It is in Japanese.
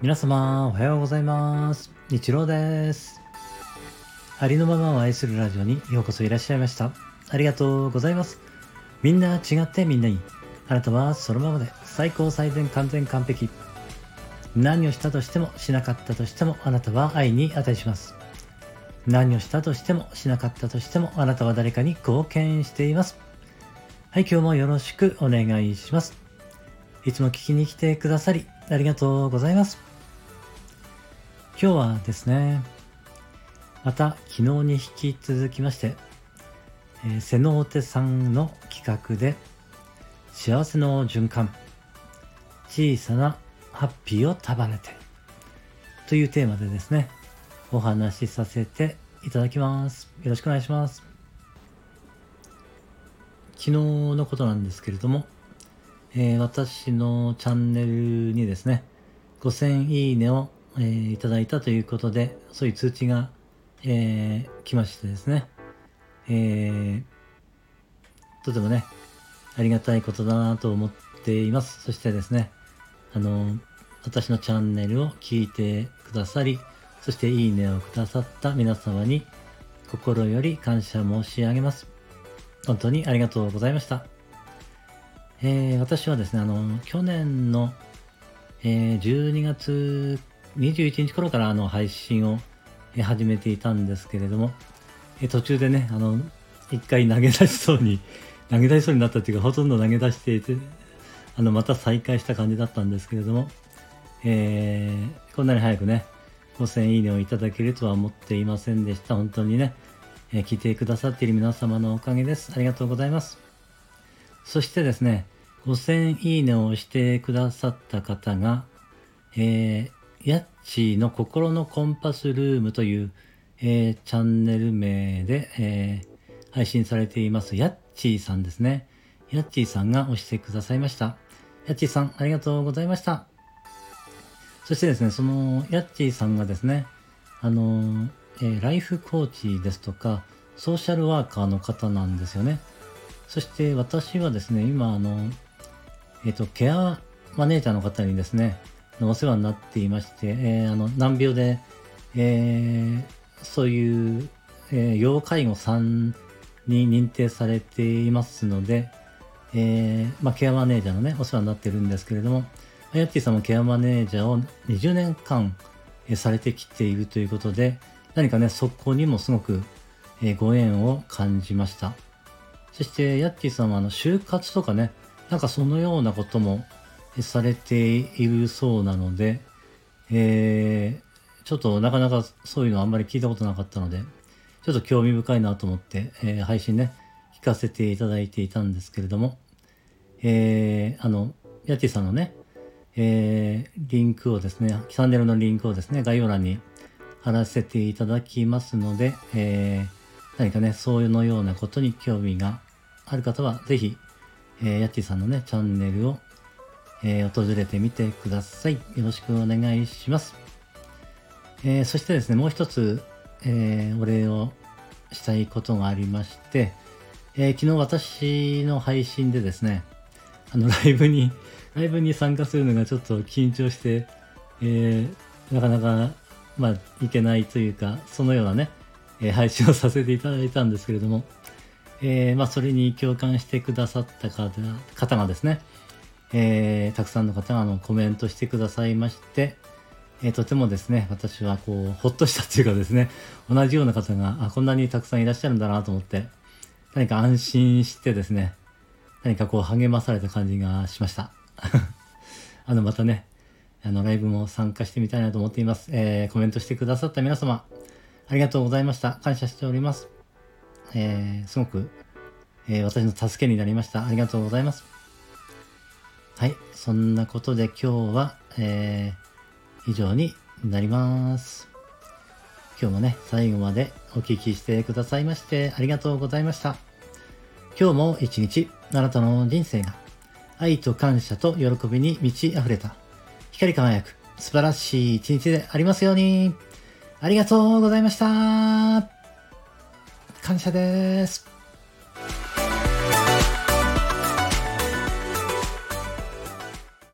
皆様おはようございます。日郎です。ありのままを愛するラジオにようこそいらっしゃいました。ありがとうございます。みんな違ってみんないい。あなたはそのままで。最高最善完全完璧。何をしたとしてもしなかったとしてもあなたは愛に値します。何をしたとしてもしなかったとしてもあなたは誰かに貢献しています。はい今日もよろしくお願いしますいつも聞きに来てくださりありがとうございます今日はですね、また昨日に引き続きまして、えー、瀬能手さんの企画で、幸せの循環、小さなハッピーを束ねて、というテーマでですね、お話しさせていただきます。よろしくお願いします。昨日のことなんですけれども、えー、私のチャンネルにですね、5000いいねをえー、いただいたということで、そういう通知が、えー、来ましてですね、えー、とてもね、ありがたいことだなと思っています。そしてですね、あの、私のチャンネルを聞いてくださり、そしていいねをくださった皆様に心より感謝申し上げます。本当にありがとうございました。えー、私はですね、あの、去年の、えー、12月21日頃からあの配信を始めていたんですけれどもえ、途中でね、あの、一回投げ出しそうに、投げ出しそうになったっていうか、ほとんど投げ出していて、あの、また再開した感じだったんですけれども、えー、こんなに早くね、5000いいねをいただけるとは思っていませんでした。本当にね、えー、聞いてくださっている皆様のおかげです。ありがとうございます。そしてですね、5000いいねをしてくださった方が、えー、ヤッチーの心のコンパスルームという、えー、チャンネル名で、えー、配信されていますヤッチーさんですね。ヤッチーさんが押してくださいました。ヤッチーさん、ありがとうございました。そしてですね、そのヤッチーさんがですね、あの、えー、ライフコーチですとか、ソーシャルワーカーの方なんですよね。そして私はですね、今、あの、えっ、ー、と、ケアマネージャーの方にですね、お世話になっていまして、えー、あの難病で、えー、そういう、えー、要介護3に認定されていますので、えーまあ、ケアマネージャーのね、お世話になってるんですけれども、ヤッティさんもケアマネージャーを20年間、え、されてきているということで、何かね、そこにもすごく、えー、ご縁を感じました。そして、ヤッティさんはあの就活とかね、なんかそのようなこともされているそうなので、えー、ちょっとなかなかそういうのあんまり聞いたことなかったので、ちょっと興味深いなと思って、えー、配信ね、聞かせていただいていたんですけれども、えー、あの、ヤッティさんのね、えー、リンクをですね、チャンネルのリンクをですね、概要欄に貼らせていただきますので、えー、何かね、そういうのようなことに興味がある方は、ぜひ、えー、ヤッティさんのね、チャンネルをえー、訪れてみてください。よろしくお願いします。えー、そしてですね、もう一つ、えー、お礼をしたいことがありまして、え昨日私の配信でですね、あの、ライブに、ライブに参加するのがちょっと緊張して、えなかなか、まあ、いけないというか、そのようなね、え配信をさせていただいたんですけれども、えまあ、それに共感してくださった方がですね、えー、たくさんの方があのコメントしてくださいまして、えー、とてもですね、私はこう、ほっとしたっていうかですね、同じような方が、あ、こんなにたくさんいらっしゃるんだなと思って、何か安心してですね、何かこう励まされた感じがしました。あの、またね、あの、ライブも参加してみたいなと思っています。えー、コメントしてくださった皆様、ありがとうございました。感謝しております。えー、すごく、えー、私の助けになりました。ありがとうございます。はい。そんなことで今日は、えー、以上になります。今日もね、最後までお聞きしてくださいましてありがとうございました。今日も一日、あなたの人生が愛と感謝と喜びに満ち溢れた光り輝く素晴らしい一日でありますように。ありがとうございました。感謝です。